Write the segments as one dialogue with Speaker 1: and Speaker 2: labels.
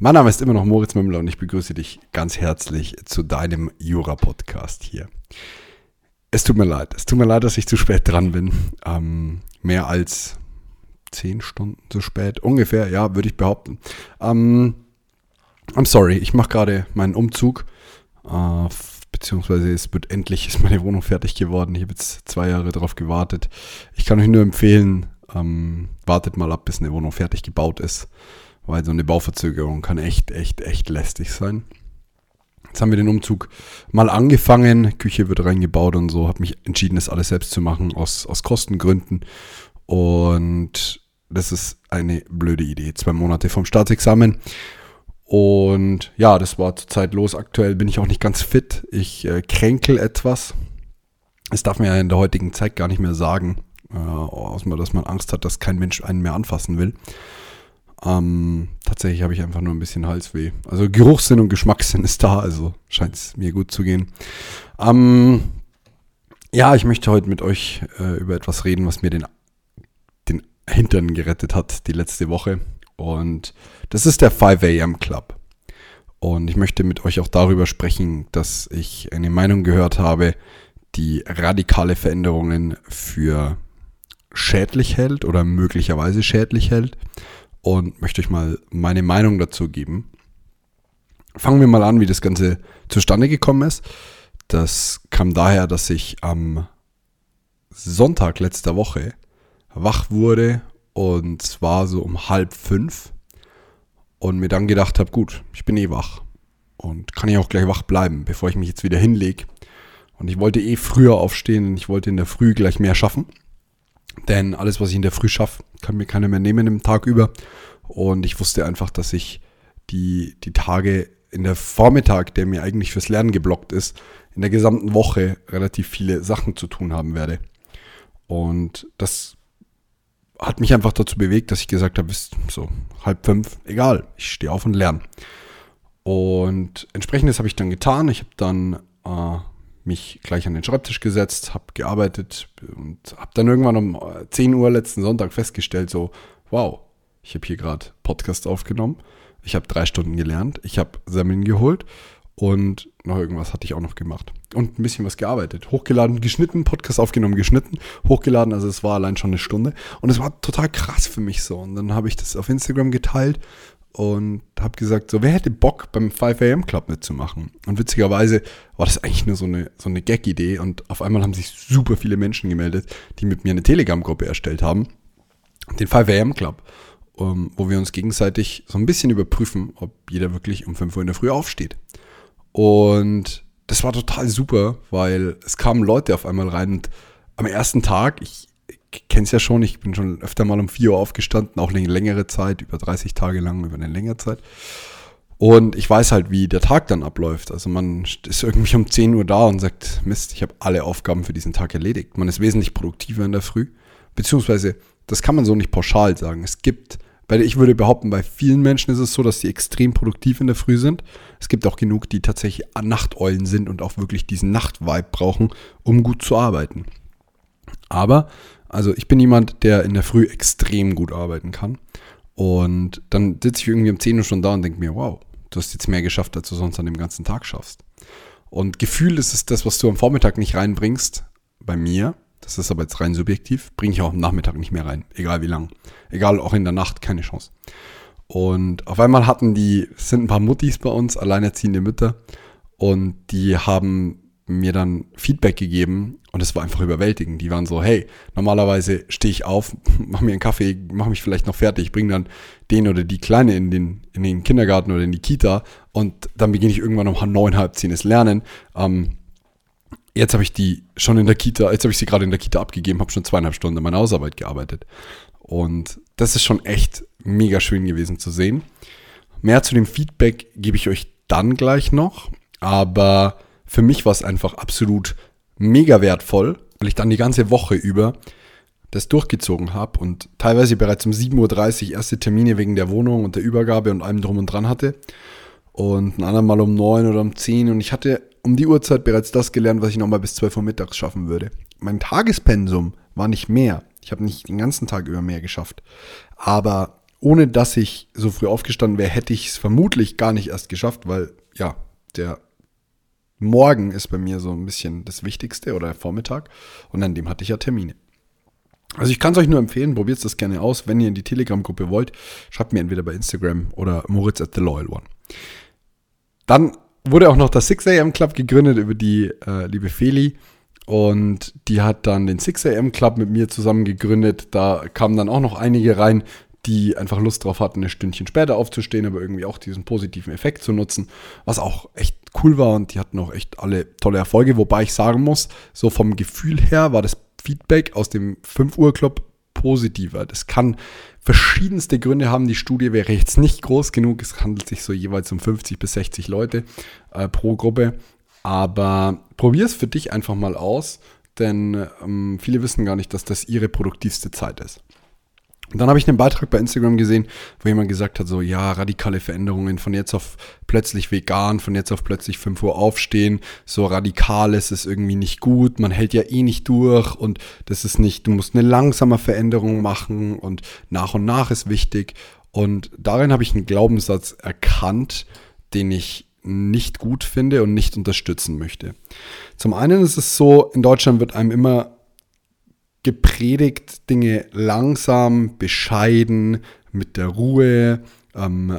Speaker 1: Mein Name ist immer noch Moritz Mümmler und ich begrüße dich ganz herzlich zu deinem Jura-Podcast hier. Es tut mir leid, es tut mir leid, dass ich zu spät dran bin. Ähm, mehr als zehn Stunden zu spät, ungefähr, ja, würde ich behaupten. Ähm, I'm sorry, ich mache gerade meinen Umzug, äh, beziehungsweise es wird endlich, ist meine Wohnung fertig geworden. Ich habe jetzt zwei Jahre darauf gewartet. Ich kann euch nur empfehlen, ähm, wartet mal ab, bis eine Wohnung fertig gebaut ist weil so eine Bauverzögerung kann echt, echt, echt lästig sein. Jetzt haben wir den Umzug mal angefangen, Küche wird reingebaut und so, habe mich entschieden, das alles selbst zu machen, aus, aus Kostengründen. Und das ist eine blöde Idee. Zwei Monate vom Staatsexamen. Und ja, das war zurzeit los. Aktuell bin ich auch nicht ganz fit. Ich äh, kränkel etwas. Das darf man ja in der heutigen Zeit gar nicht mehr sagen. Äh, dass man Angst hat, dass kein Mensch einen mehr anfassen will. Ähm, tatsächlich habe ich einfach nur ein bisschen Halsweh. Also Geruchssinn und Geschmackssinn ist da, also scheint es mir gut zu gehen. Ähm, ja, ich möchte heute mit euch äh, über etwas reden, was mir den, den Hintern gerettet hat die letzte Woche. Und das ist der 5 AM Club. Und ich möchte mit euch auch darüber sprechen, dass ich eine Meinung gehört habe, die radikale Veränderungen für schädlich hält oder möglicherweise schädlich hält und möchte euch mal meine Meinung dazu geben. Fangen wir mal an, wie das Ganze zustande gekommen ist. Das kam daher, dass ich am Sonntag letzter Woche wach wurde und zwar so um halb fünf und mir dann gedacht habe, gut, ich bin eh wach und kann ja auch gleich wach bleiben, bevor ich mich jetzt wieder hinlege. Und ich wollte eh früher aufstehen und ich wollte in der Früh gleich mehr schaffen. Denn alles, was ich in der Früh schaffe, kann mir keiner mehr nehmen im Tag über. Und ich wusste einfach, dass ich die, die Tage in der Vormittag, der mir eigentlich fürs Lernen geblockt ist, in der gesamten Woche relativ viele Sachen zu tun haben werde. Und das hat mich einfach dazu bewegt, dass ich gesagt habe, ist so halb fünf, egal, ich stehe auf und lerne. Und entsprechendes habe ich dann getan. Ich habe dann äh, mich gleich an den Schreibtisch gesetzt, habe gearbeitet und habe dann irgendwann um 10 Uhr letzten Sonntag festgestellt, so, wow, ich habe hier gerade Podcast aufgenommen, ich habe drei Stunden gelernt, ich habe Semmeln geholt und noch irgendwas hatte ich auch noch gemacht. Und ein bisschen was gearbeitet. Hochgeladen, geschnitten, Podcast aufgenommen, geschnitten, hochgeladen, also es war allein schon eine Stunde. Und es war total krass für mich so. Und dann habe ich das auf Instagram geteilt und habe gesagt, so wer hätte Bock beim 5 AM Club mitzumachen? Und witzigerweise war das eigentlich nur so eine, so eine Gag-Idee und auf einmal haben sich super viele Menschen gemeldet, die mit mir eine Telegram-Gruppe erstellt haben, den 5 AM Club, um, wo wir uns gegenseitig so ein bisschen überprüfen, ob jeder wirklich um 5 Uhr in der Früh aufsteht. Und das war total super, weil es kamen Leute auf einmal rein und am ersten Tag, ich kenn's ja schon, ich bin schon öfter mal um 4 Uhr aufgestanden, auch eine längere Zeit, über 30 Tage lang, über eine längere Zeit. Und ich weiß halt, wie der Tag dann abläuft. Also man ist irgendwie um 10 Uhr da und sagt, Mist, ich habe alle Aufgaben für diesen Tag erledigt. Man ist wesentlich produktiver in der Früh. Beziehungsweise, das kann man so nicht pauschal sagen. Es gibt, weil ich würde behaupten, bei vielen Menschen ist es so, dass sie extrem produktiv in der Früh sind. Es gibt auch genug, die tatsächlich Nachteulen sind und auch wirklich diesen Nachtvibe brauchen, um gut zu arbeiten. Aber also ich bin jemand, der in der Früh extrem gut arbeiten kann. Und dann sitze ich irgendwie um 10 Uhr schon da und denke mir, wow, du hast jetzt mehr geschafft, als du sonst an dem ganzen Tag schaffst. Und Gefühl ist es das, was du am Vormittag nicht reinbringst, bei mir, das ist aber jetzt rein subjektiv, bringe ich auch am Nachmittag nicht mehr rein, egal wie lang. Egal, auch in der Nacht, keine Chance. Und auf einmal hatten die, sind ein paar Muttis bei uns, alleinerziehende Mütter, und die haben mir dann Feedback gegeben und es war einfach überwältigend. Die waren so, hey, normalerweise stehe ich auf, mach mir einen Kaffee, mach mich vielleicht noch fertig, bring dann den oder die Kleine in den, in den Kindergarten oder in die Kita und dann beginne ich irgendwann um neun, halb zehn das Lernen. Ähm, jetzt habe ich die schon in der Kita, jetzt habe ich sie gerade in der Kita abgegeben, habe schon zweieinhalb Stunden an meiner Hausarbeit gearbeitet. Und das ist schon echt mega schön gewesen zu sehen. Mehr zu dem Feedback gebe ich euch dann gleich noch. Aber für mich war es einfach absolut mega wertvoll, weil ich dann die ganze Woche über das durchgezogen habe und teilweise bereits um 7.30 Uhr erste Termine wegen der Wohnung und der Übergabe und allem drum und dran hatte. Und ein andermal um 9 oder um 10 und ich hatte um die Uhrzeit bereits das gelernt, was ich nochmal bis 12 Uhr mittags schaffen würde. Mein Tagespensum war nicht mehr. Ich habe nicht den ganzen Tag über mehr geschafft. Aber ohne dass ich so früh aufgestanden wäre, hätte ich es vermutlich gar nicht erst geschafft, weil ja, der Morgen ist bei mir so ein bisschen das Wichtigste oder der Vormittag und an dem hatte ich ja Termine. Also ich kann es euch nur empfehlen, probiert das gerne aus. Wenn ihr in die Telegram-Gruppe wollt, schreibt mir entweder bei Instagram oder Moritz at the Loyal One. Dann wurde auch noch das 6am Club gegründet über die äh, liebe Feli. Und die hat dann den 6am Club mit mir zusammen gegründet. Da kamen dann auch noch einige rein, die einfach Lust drauf hatten, ein Stündchen später aufzustehen, aber irgendwie auch diesen positiven Effekt zu nutzen, was auch echt cool war und die hatten auch echt alle tolle Erfolge, wobei ich sagen muss, so vom Gefühl her war das Feedback aus dem 5 Uhr Club positiver. Das kann verschiedenste Gründe haben. Die Studie wäre jetzt nicht groß genug. Es handelt sich so jeweils um 50 bis 60 Leute äh, pro Gruppe. Aber probier es für dich einfach mal aus, denn ähm, viele wissen gar nicht, dass das ihre produktivste Zeit ist. Dann habe ich einen Beitrag bei Instagram gesehen, wo jemand gesagt hat, so ja, radikale Veränderungen, von jetzt auf plötzlich vegan, von jetzt auf plötzlich 5 Uhr aufstehen, so radikal ist es irgendwie nicht gut, man hält ja eh nicht durch und das ist nicht, du musst eine langsame Veränderung machen und nach und nach ist wichtig. Und darin habe ich einen Glaubenssatz erkannt, den ich nicht gut finde und nicht unterstützen möchte. Zum einen ist es so, in Deutschland wird einem immer gepredigt, Dinge langsam, bescheiden, mit der Ruhe, ähm,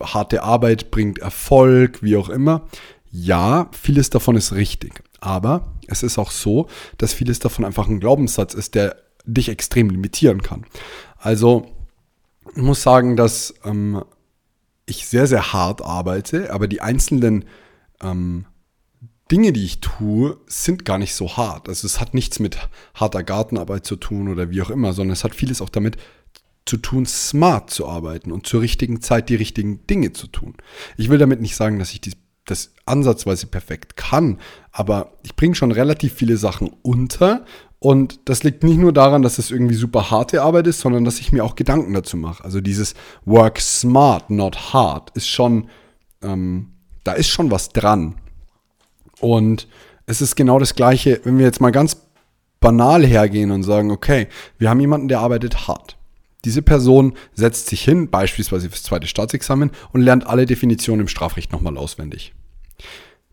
Speaker 1: harte Arbeit bringt Erfolg, wie auch immer. Ja, vieles davon ist richtig. Aber es ist auch so, dass vieles davon einfach ein Glaubenssatz ist, der dich extrem limitieren kann. Also, ich muss sagen, dass ähm, ich sehr, sehr hart arbeite, aber die einzelnen ähm, Dinge, die ich tue, sind gar nicht so hart. Also es hat nichts mit harter Gartenarbeit zu tun oder wie auch immer, sondern es hat vieles auch damit zu tun, smart zu arbeiten und zur richtigen Zeit die richtigen Dinge zu tun. Ich will damit nicht sagen, dass ich dies, das ansatzweise perfekt kann, aber ich bringe schon relativ viele Sachen unter und das liegt nicht nur daran, dass es irgendwie super harte Arbeit ist, sondern dass ich mir auch Gedanken dazu mache. Also dieses Work smart, not hard ist schon, ähm, da ist schon was dran. Und es ist genau das Gleiche, wenn wir jetzt mal ganz banal hergehen und sagen, okay, wir haben jemanden, der arbeitet hart. Diese Person setzt sich hin, beispielsweise fürs zweite Staatsexamen, und lernt alle Definitionen im Strafrecht nochmal auswendig.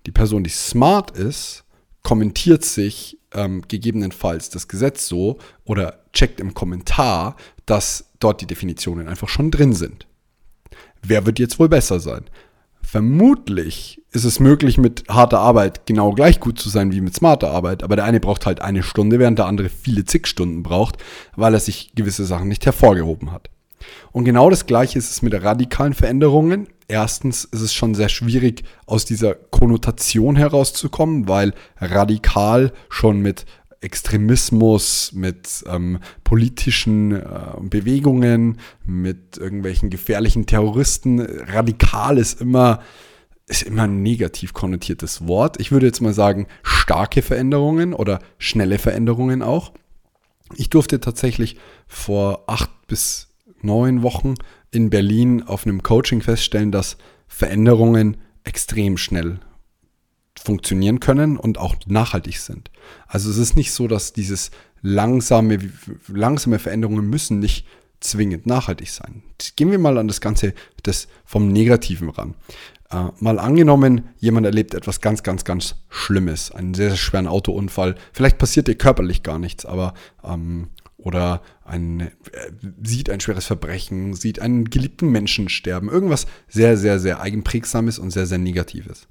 Speaker 1: Die Person, die smart ist, kommentiert sich ähm, gegebenenfalls das Gesetz so oder checkt im Kommentar, dass dort die Definitionen einfach schon drin sind. Wer wird jetzt wohl besser sein? Vermutlich ist es möglich, mit harter Arbeit genau gleich gut zu sein wie mit smarter Arbeit, aber der eine braucht halt eine Stunde, während der andere viele zig Stunden braucht, weil er sich gewisse Sachen nicht hervorgehoben hat. Und genau das gleiche ist es mit radikalen Veränderungen. Erstens ist es schon sehr schwierig, aus dieser Konnotation herauszukommen, weil radikal schon mit Extremismus, mit ähm, politischen äh, Bewegungen, mit irgendwelchen gefährlichen Terroristen. Radikal ist immer, ist immer ein negativ konnotiertes Wort. Ich würde jetzt mal sagen, starke Veränderungen oder schnelle Veränderungen auch. Ich durfte tatsächlich vor acht bis neun Wochen in Berlin auf einem Coaching feststellen, dass Veränderungen extrem schnell funktionieren können und auch nachhaltig sind. Also es ist nicht so, dass dieses langsame, langsame Veränderungen müssen nicht zwingend nachhaltig sein. Gehen wir mal an das Ganze das vom Negativen ran. Äh, mal angenommen, jemand erlebt etwas ganz, ganz, ganz Schlimmes, einen sehr, sehr schweren Autounfall. Vielleicht passiert dir körperlich gar nichts, aber ähm, oder ein, äh, sieht ein schweres Verbrechen, sieht einen geliebten Menschen sterben, irgendwas sehr, sehr, sehr eigenprägsames und sehr, sehr Negatives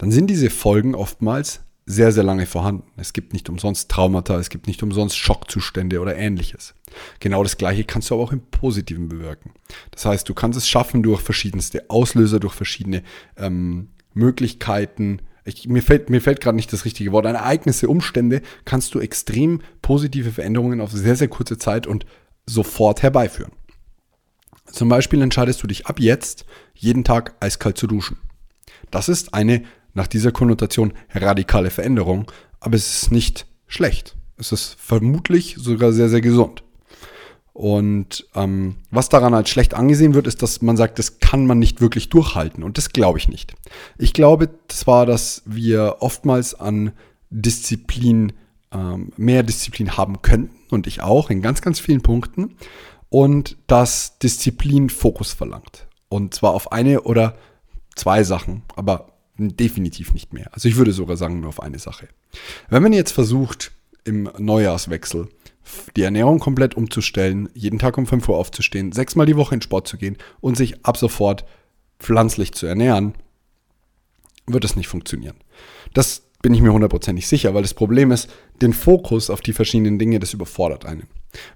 Speaker 1: dann sind diese Folgen oftmals sehr, sehr lange vorhanden. Es gibt nicht umsonst Traumata, es gibt nicht umsonst Schockzustände oder ähnliches. Genau das Gleiche kannst du aber auch im Positiven bewirken. Das heißt, du kannst es schaffen durch verschiedenste Auslöser, durch verschiedene ähm, Möglichkeiten. Ich, mir fällt, mir fällt gerade nicht das richtige Wort. Ereignisse, Umstände kannst du extrem positive Veränderungen auf sehr, sehr kurze Zeit und sofort herbeiführen. Zum Beispiel entscheidest du dich ab jetzt, jeden Tag eiskalt zu duschen. Das ist eine nach dieser Konnotation radikale Veränderung, aber es ist nicht schlecht. Es ist vermutlich sogar sehr, sehr gesund. Und ähm, was daran als schlecht angesehen wird, ist, dass man sagt, das kann man nicht wirklich durchhalten. Und das glaube ich nicht. Ich glaube zwar, dass wir oftmals an Disziplin, ähm, mehr Disziplin haben könnten, und ich auch, in ganz, ganz vielen Punkten. Und dass Disziplin Fokus verlangt. Und zwar auf eine oder zwei Sachen, aber definitiv nicht mehr. Also ich würde sogar sagen, nur auf eine Sache. Wenn man jetzt versucht, im Neujahrswechsel die Ernährung komplett umzustellen, jeden Tag um 5 Uhr aufzustehen, sechsmal die Woche in Sport zu gehen und sich ab sofort pflanzlich zu ernähren, wird es nicht funktionieren. Das bin ich mir hundertprozentig sicher, weil das Problem ist, den Fokus auf die verschiedenen Dinge, das überfordert einen.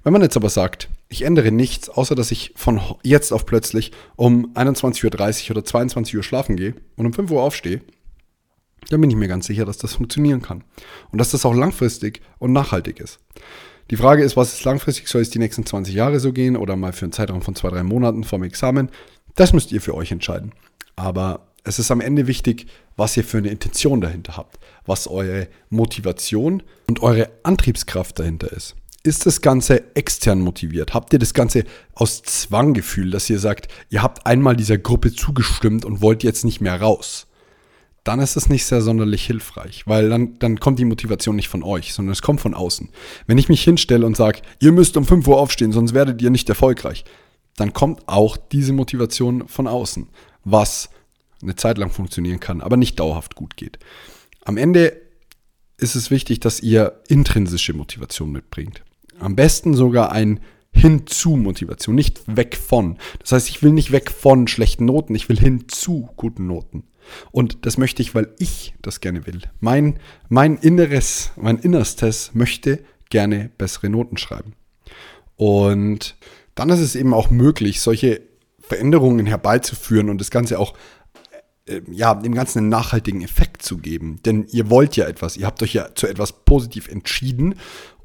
Speaker 1: Wenn man jetzt aber sagt, ich ändere nichts, außer dass ich von jetzt auf plötzlich um 21.30 Uhr oder 22 Uhr schlafen gehe und um 5 Uhr aufstehe, dann bin ich mir ganz sicher, dass das funktionieren kann. Und dass das auch langfristig und nachhaltig ist. Die Frage ist, was ist langfristig? Soll es die nächsten 20 Jahre so gehen oder mal für einen Zeitraum von zwei, drei Monaten vom Examen? Das müsst ihr für euch entscheiden. Aber es ist am Ende wichtig, was ihr für eine Intention dahinter habt, was eure Motivation und eure Antriebskraft dahinter ist. Ist das Ganze extern motiviert? Habt ihr das Ganze aus Zwanggefühl, dass ihr sagt, ihr habt einmal dieser Gruppe zugestimmt und wollt jetzt nicht mehr raus? dann ist es nicht sehr sonderlich hilfreich, weil dann, dann kommt die Motivation nicht von euch, sondern es kommt von außen. Wenn ich mich hinstelle und sage, ihr müsst um 5 Uhr aufstehen, sonst werdet ihr nicht erfolgreich, dann kommt auch diese Motivation von außen, was eine Zeit lang funktionieren kann, aber nicht dauerhaft gut geht. Am Ende ist es wichtig, dass ihr intrinsische Motivation mitbringt. Am besten sogar ein hinzu Motivation, nicht weg von. Das heißt, ich will nicht weg von schlechten Noten, ich will hinzu guten Noten. Und das möchte ich, weil ich das gerne will. Mein, mein Inneres, mein Innerstes möchte gerne bessere Noten schreiben. Und dann ist es eben auch möglich, solche Veränderungen herbeizuführen und das Ganze auch ja, dem Ganzen einen nachhaltigen Effekt zu geben. Denn ihr wollt ja etwas, ihr habt euch ja zu etwas positiv entschieden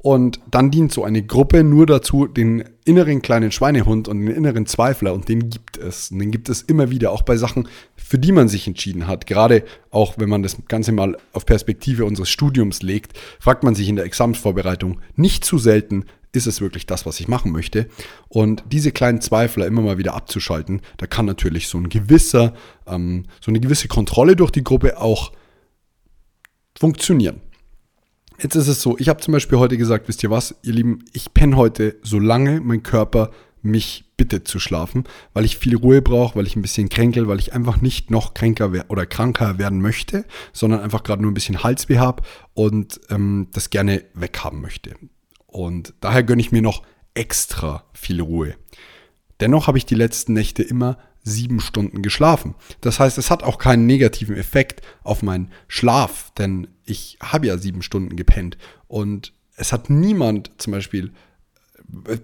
Speaker 1: und dann dient so eine Gruppe nur dazu, den inneren kleinen Schweinehund und den inneren Zweifler, und den gibt es. Und den gibt es immer wieder, auch bei Sachen, für die man sich entschieden hat. Gerade auch, wenn man das Ganze mal auf Perspektive unseres Studiums legt, fragt man sich in der Examensvorbereitung nicht zu selten, ist es wirklich das, was ich machen möchte? Und diese kleinen Zweifler immer mal wieder abzuschalten, da kann natürlich so ein gewisser, ähm, so eine gewisse Kontrolle durch die Gruppe auch funktionieren. Jetzt ist es so, ich habe zum Beispiel heute gesagt, wisst ihr was, ihr Lieben, ich penne heute, solange mein Körper mich bittet zu schlafen, weil ich viel Ruhe brauche, weil ich ein bisschen kränkel, weil ich einfach nicht noch kränker oder kranker werden möchte, sondern einfach gerade nur ein bisschen Halsweh habe und ähm, das gerne weghaben möchte. Und daher gönne ich mir noch extra viel Ruhe. Dennoch habe ich die letzten Nächte immer sieben Stunden geschlafen. Das heißt, es hat auch keinen negativen Effekt auf meinen Schlaf, denn ich habe ja sieben Stunden gepennt. Und es hat niemand zum Beispiel. Äh,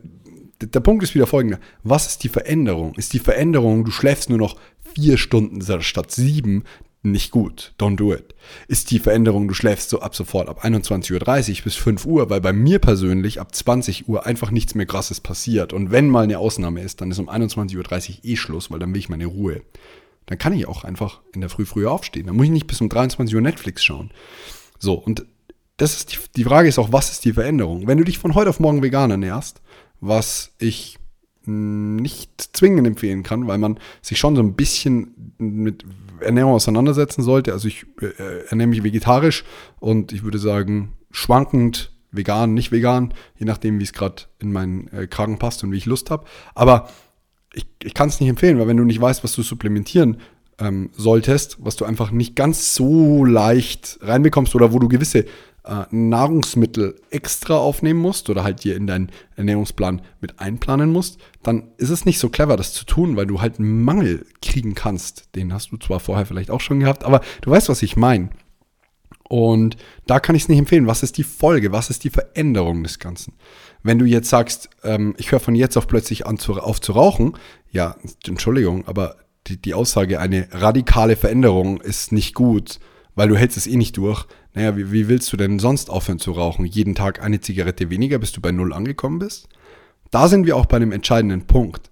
Speaker 1: der Punkt ist wieder folgender. Was ist die Veränderung? Ist die Veränderung, du schläfst nur noch vier Stunden statt sieben, nicht gut. Don't do it. Ist die Veränderung, du schläfst so ab sofort ab 21.30 Uhr bis 5 Uhr, weil bei mir persönlich ab 20 Uhr einfach nichts mehr krasses passiert. Und wenn mal eine Ausnahme ist, dann ist um 21.30 Uhr eh Schluss, weil dann will ich meine Ruhe. Dann kann ich auch einfach in der Früh früher aufstehen. Dann muss ich nicht bis um 23 Uhr Netflix schauen. So, und das ist die, die Frage ist auch, was ist die Veränderung? Wenn du dich von heute auf morgen vegan ernährst, was ich nicht zwingend empfehlen kann, weil man sich schon so ein bisschen mit Ernährung auseinandersetzen sollte. Also ich äh, ernähre mich vegetarisch und ich würde sagen schwankend vegan, nicht vegan, je nachdem, wie es gerade in meinen äh, Kragen passt und wie ich Lust habe. Aber ich, ich kann es nicht empfehlen, weil wenn du nicht weißt, was du supplementieren ähm, solltest, was du einfach nicht ganz so leicht reinbekommst oder wo du gewisse äh, Nahrungsmittel extra aufnehmen musst oder halt dir in deinen Ernährungsplan mit einplanen musst, dann ist es nicht so clever, das zu tun, weil du halt einen Mangel kriegen kannst. Den hast du zwar vorher vielleicht auch schon gehabt, aber du weißt, was ich meine. Und da kann ich es nicht empfehlen. Was ist die Folge? Was ist die Veränderung des Ganzen? Wenn du jetzt sagst, ähm, ich höre von jetzt auf plötzlich an zu, auf zu rauchen, ja, Entschuldigung, aber die, die Aussage, eine radikale Veränderung ist nicht gut, weil du hältst es eh nicht durch, naja, wie, wie willst du denn sonst aufhören zu rauchen? Jeden Tag eine Zigarette weniger, bis du bei Null angekommen bist? Da sind wir auch bei einem entscheidenden Punkt.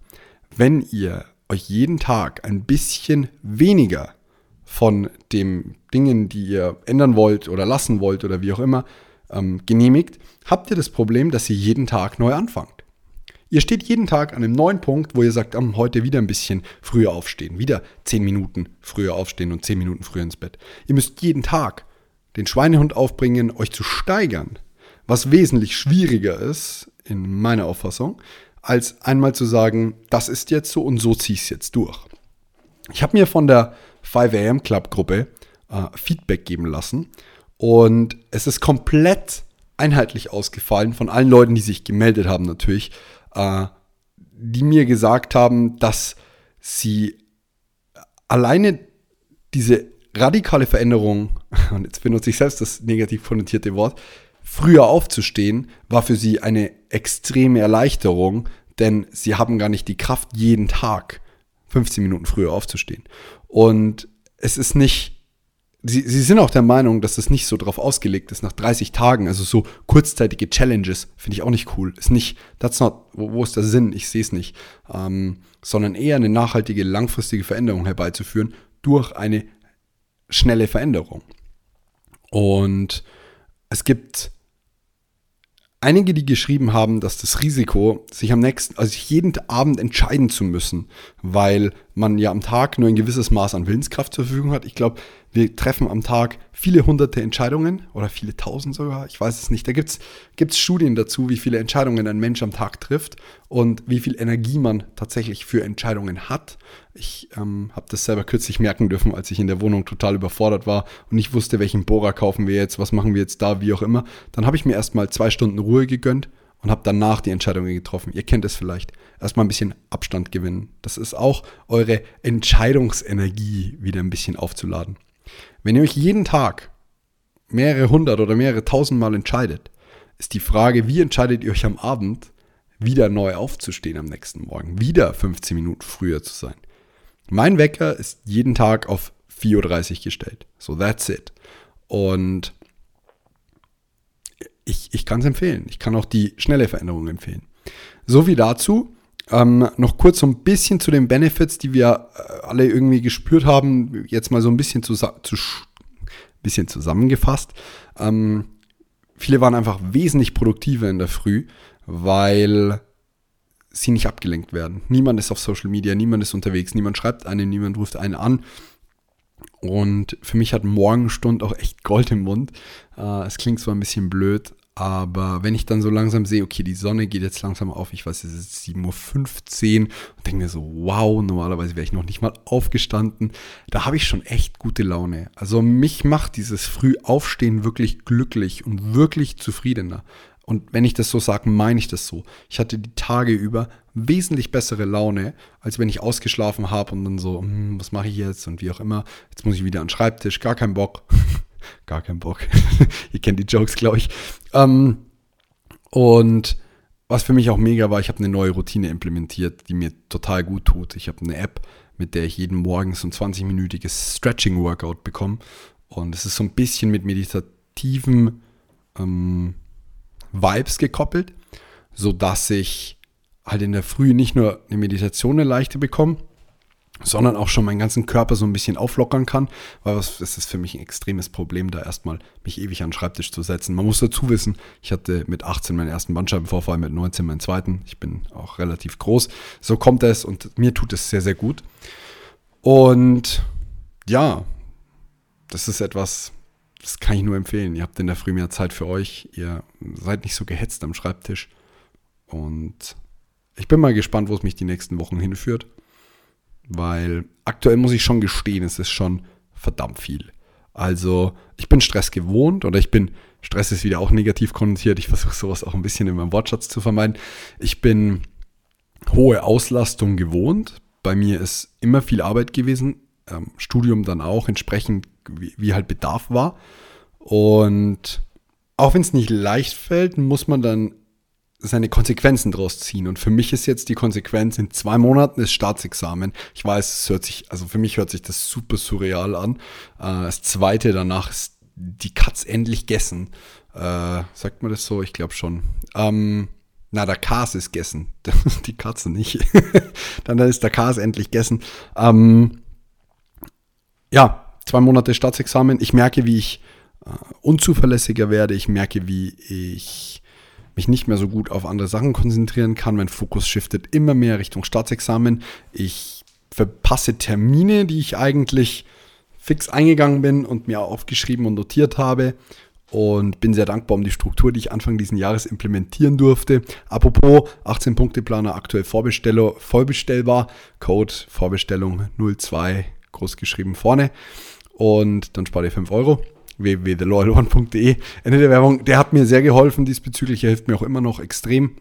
Speaker 1: wenn ihr euch jeden Tag ein bisschen weniger von den Dingen, die ihr ändern wollt oder lassen wollt oder wie auch immer, ähm, genehmigt, habt ihr das Problem, dass ihr jeden Tag neu anfangt. Ihr steht jeden Tag an einem neuen Punkt, wo ihr sagt, um, heute wieder ein bisschen früher aufstehen, wieder 10 Minuten früher aufstehen und 10 Minuten früher ins Bett. Ihr müsst jeden Tag den Schweinehund aufbringen, euch zu steigern, was wesentlich schwieriger ist, in meiner Auffassung, als einmal zu sagen, das ist jetzt so und so zieh ich es jetzt durch. Ich habe mir von der 5am Club Gruppe äh, Feedback geben lassen und es ist komplett einheitlich ausgefallen von allen Leuten, die sich gemeldet haben natürlich, äh, die mir gesagt haben, dass sie alleine diese radikale Veränderung, und jetzt benutze ich selbst das negativ konnotierte Wort, früher aufzustehen, war für sie eine extreme Erleichterung, denn sie haben gar nicht die Kraft, jeden Tag 15 Minuten früher aufzustehen. Und es ist nicht Sie, sie sind auch der Meinung, dass das nicht so drauf ausgelegt ist, nach 30 Tagen, also so kurzzeitige Challenges, finde ich auch nicht cool. Ist nicht, that's not, wo, wo ist der Sinn? Ich sehe es nicht. Ähm, sondern eher eine nachhaltige, langfristige Veränderung herbeizuführen durch eine schnelle Veränderung. Und es gibt einige, die geschrieben haben, dass das Risiko, sich am nächsten, also jeden Abend entscheiden zu müssen, weil man ja am Tag nur ein gewisses Maß an Willenskraft zur Verfügung hat. Ich glaube, wir treffen am Tag viele hunderte Entscheidungen oder viele tausend sogar, ich weiß es nicht. Da gibt es Studien dazu, wie viele Entscheidungen ein Mensch am Tag trifft und wie viel Energie man tatsächlich für Entscheidungen hat. Ich ähm, habe das selber kürzlich merken dürfen, als ich in der Wohnung total überfordert war und nicht wusste, welchen Bohrer kaufen wir jetzt, was machen wir jetzt da, wie auch immer. Dann habe ich mir erstmal zwei Stunden Ruhe gegönnt und habe danach die Entscheidungen getroffen. Ihr kennt es vielleicht. Erstmal ein bisschen Abstand gewinnen. Das ist auch eure Entscheidungsenergie wieder ein bisschen aufzuladen. Wenn ihr euch jeden Tag mehrere hundert oder mehrere tausend Mal entscheidet, ist die Frage, wie entscheidet ihr euch am Abend, wieder neu aufzustehen am nächsten Morgen, wieder 15 Minuten früher zu sein. Mein Wecker ist jeden Tag auf 4.30 Uhr gestellt. So, that's it. Und ich, ich kann es empfehlen. Ich kann auch die schnelle Veränderung empfehlen. So wie dazu. Ähm, noch kurz so ein bisschen zu den Benefits, die wir äh, alle irgendwie gespürt haben, jetzt mal so ein bisschen, zu, zu, bisschen zusammengefasst. Ähm, viele waren einfach wesentlich produktiver in der Früh, weil sie nicht abgelenkt werden. Niemand ist auf Social Media, niemand ist unterwegs, niemand schreibt einen, niemand ruft einen an. Und für mich hat Morgenstund auch echt Gold im Mund. Äh, es klingt zwar ein bisschen blöd, aber wenn ich dann so langsam sehe, okay, die Sonne geht jetzt langsam auf, ich weiß, es ist 7.15 Uhr und denke mir so, wow, normalerweise wäre ich noch nicht mal aufgestanden. Da habe ich schon echt gute Laune. Also mich macht dieses Frühaufstehen wirklich glücklich und wirklich zufriedener. Und wenn ich das so sage, meine ich das so. Ich hatte die Tage über wesentlich bessere Laune, als wenn ich ausgeschlafen habe und dann so, hm, was mache ich jetzt und wie auch immer. Jetzt muss ich wieder an den Schreibtisch, gar keinen Bock. gar keinen Bock. Ihr kennt die Jokes, glaube ich. Ähm, und was für mich auch mega war, ich habe eine neue Routine implementiert, die mir total gut tut. Ich habe eine App, mit der ich jeden Morgen so ein 20-minütiges Stretching-Workout bekomme. Und es ist so ein bisschen mit meditativen ähm, Vibes gekoppelt, sodass ich halt in der Früh nicht nur eine Meditation eine leichte bekomme, sondern auch schon meinen ganzen Körper so ein bisschen auflockern kann, weil es ist für mich ein extremes Problem, da erstmal mich ewig an den Schreibtisch zu setzen. Man muss dazu wissen, ich hatte mit 18 meinen ersten Bandscheibenvorfall, mit 19 meinen zweiten. Ich bin auch relativ groß. So kommt es und mir tut es sehr, sehr gut. Und ja, das ist etwas, das kann ich nur empfehlen. Ihr habt in der Früh mehr Zeit für euch. Ihr seid nicht so gehetzt am Schreibtisch. Und ich bin mal gespannt, wo es mich die nächsten Wochen hinführt. Weil aktuell muss ich schon gestehen, es ist schon verdammt viel. Also ich bin Stress gewohnt oder ich bin, Stress ist wieder auch negativ konnotiert, ich versuche sowas auch ein bisschen in meinem Wortschatz zu vermeiden. Ich bin hohe Auslastung gewohnt. Bei mir ist immer viel Arbeit gewesen, ähm, Studium dann auch, entsprechend wie, wie halt Bedarf war. Und auch wenn es nicht leicht fällt, muss man dann seine Konsequenzen draus ziehen. Und für mich ist jetzt die Konsequenz, in zwei Monaten ist Staatsexamen. Ich weiß, es hört sich, also für mich hört sich das super surreal an. Äh, das zweite danach ist die Katz endlich gegessen. Äh, sagt man das so? Ich glaube schon. Ähm, Na, der Kas ist gegessen. Die Katze nicht. dann ist der Kas endlich gegessen. Ähm, ja, zwei Monate Staatsexamen. Ich merke, wie ich äh, unzuverlässiger werde. Ich merke, wie ich mich nicht mehr so gut auf andere Sachen konzentrieren kann. Mein Fokus shiftet immer mehr Richtung Staatsexamen. Ich verpasse Termine, die ich eigentlich fix eingegangen bin und mir aufgeschrieben und notiert habe und bin sehr dankbar um die Struktur, die ich Anfang dieses Jahres implementieren durfte. Apropos 18-Punkte-Planer aktuell Vorbesteller, vollbestellbar. Code Vorbestellung 02 groß geschrieben vorne und dann spart ihr 5 Euro www.theloyalone.de. Ende der Werbung. Der hat mir sehr geholfen diesbezüglich. Er hilft mir auch immer noch extrem.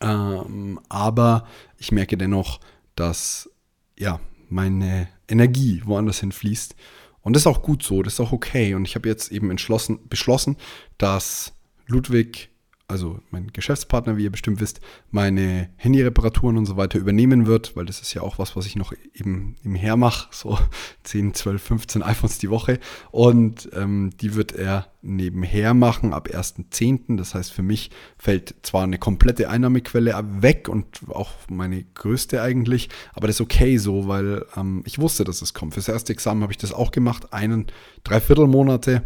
Speaker 1: Ähm, aber ich merke dennoch, dass ja meine Energie woanders hin fließt und das ist auch gut so, das ist auch okay. Und ich habe jetzt eben entschlossen, beschlossen, dass Ludwig also mein Geschäftspartner, wie ihr bestimmt wisst, meine Handyreparaturen und so weiter übernehmen wird, weil das ist ja auch was, was ich noch eben nebenher mache, so 10, 12, 15 iPhones die Woche. Und ähm, die wird er nebenher machen ab 1.10. Das heißt, für mich fällt zwar eine komplette Einnahmequelle weg und auch meine größte eigentlich, aber das ist okay so, weil ähm, ich wusste, dass es kommt. Fürs erste Examen habe ich das auch gemacht, einen Dreiviertelmonate.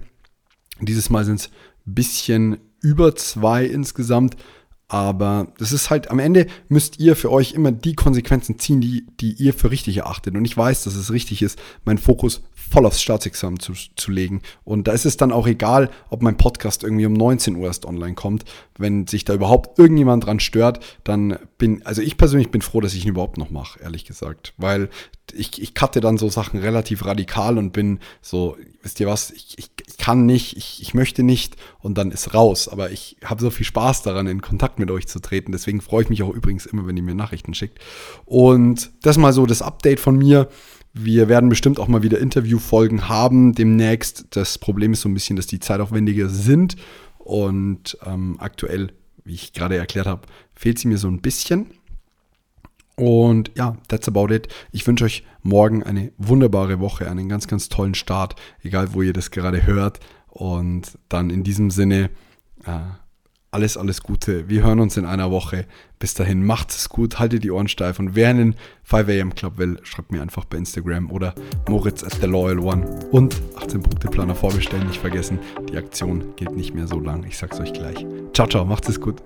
Speaker 1: Dieses Mal sind es bisschen über zwei insgesamt. Aber das ist halt, am Ende müsst ihr für euch immer die Konsequenzen ziehen, die, die ihr für richtig erachtet. Und ich weiß, dass es richtig ist, meinen Fokus voll aufs Staatsexamen zu, zu legen. Und da ist es dann auch egal, ob mein Podcast irgendwie um 19 Uhr erst online kommt. Wenn sich da überhaupt irgendjemand dran stört, dann bin, also ich persönlich bin froh, dass ich ihn überhaupt noch mache, ehrlich gesagt. Weil ich, ich cutte dann so Sachen relativ radikal und bin so, wisst ihr was, ich, ich, ich kann nicht, ich, ich möchte nicht und dann ist raus. Aber ich habe so viel Spaß daran, in Kontakt mit euch zu treten. Deswegen freue ich mich auch übrigens immer, wenn ihr mir Nachrichten schickt. Und das mal so das Update von mir. Wir werden bestimmt auch mal wieder Interviewfolgen haben demnächst. Das Problem ist so ein bisschen, dass die zeitaufwendiger sind und ähm, aktuell, wie ich gerade erklärt habe, fehlt sie mir so ein bisschen. Und ja, that's about it. Ich wünsche euch morgen eine wunderbare Woche, einen ganz, ganz tollen Start, egal wo ihr das gerade hört. Und dann in diesem Sinne, äh, alles, alles Gute. Wir hören uns in einer Woche. Bis dahin, macht es gut, haltet die Ohren steif. Und wer einen 5am Club will, schreibt mir einfach bei Instagram oder Moritz at the Loyal One. Und 18 Punkte Planer vorbestellen, nicht vergessen. Die Aktion geht nicht mehr so lang. Ich sag's euch gleich. Ciao, ciao, macht es gut.